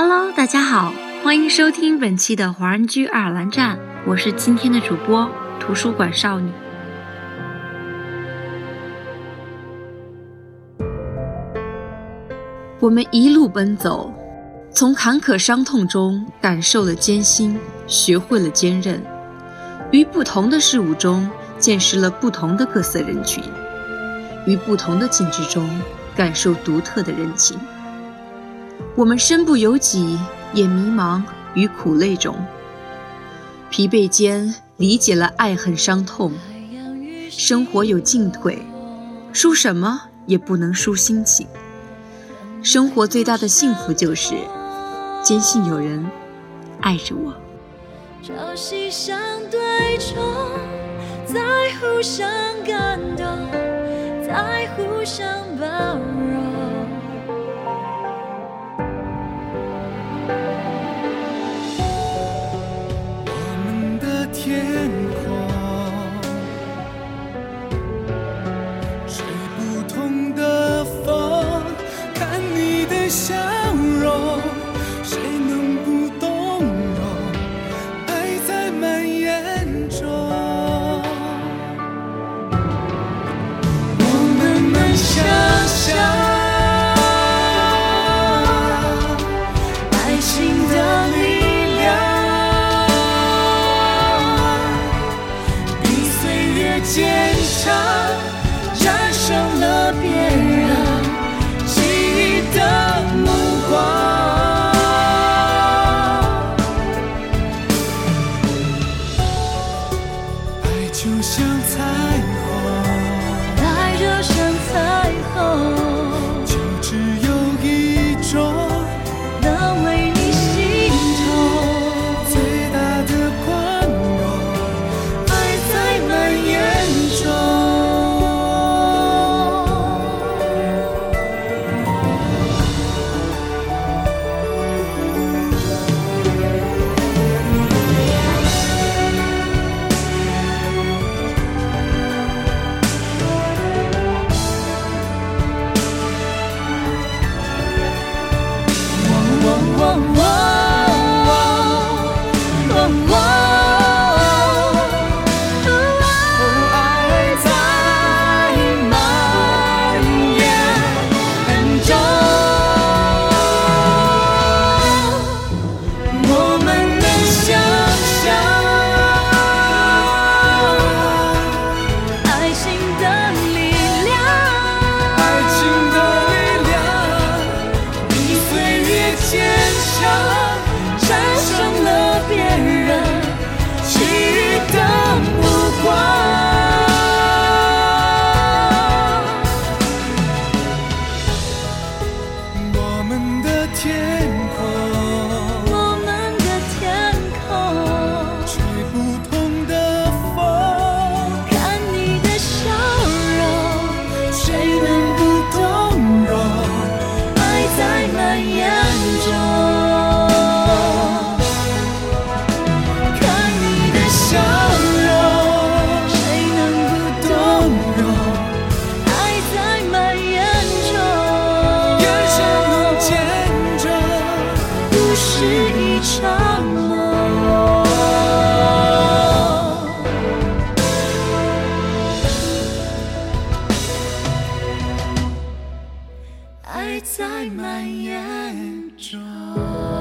Hello，大家好，欢迎收听本期的华人居爱尔兰站，我是今天的主播图书馆少女。我们一路奔走，从坎坷伤痛中感受了艰辛，学会了坚韧，于不同的事物中见识了不同的各色人群，于不同的境遇中感受独特的人情。我们身不由己，也迷茫于苦累中，疲惫间理解了爱恨伤痛。生活有进退，输什么也不能输心情。生活最大的幸福就是坚信有人爱着我。朝夕相对冲，再互相感动，再互相包容。坚强，战胜了别天。一场梦爱在蔓延中。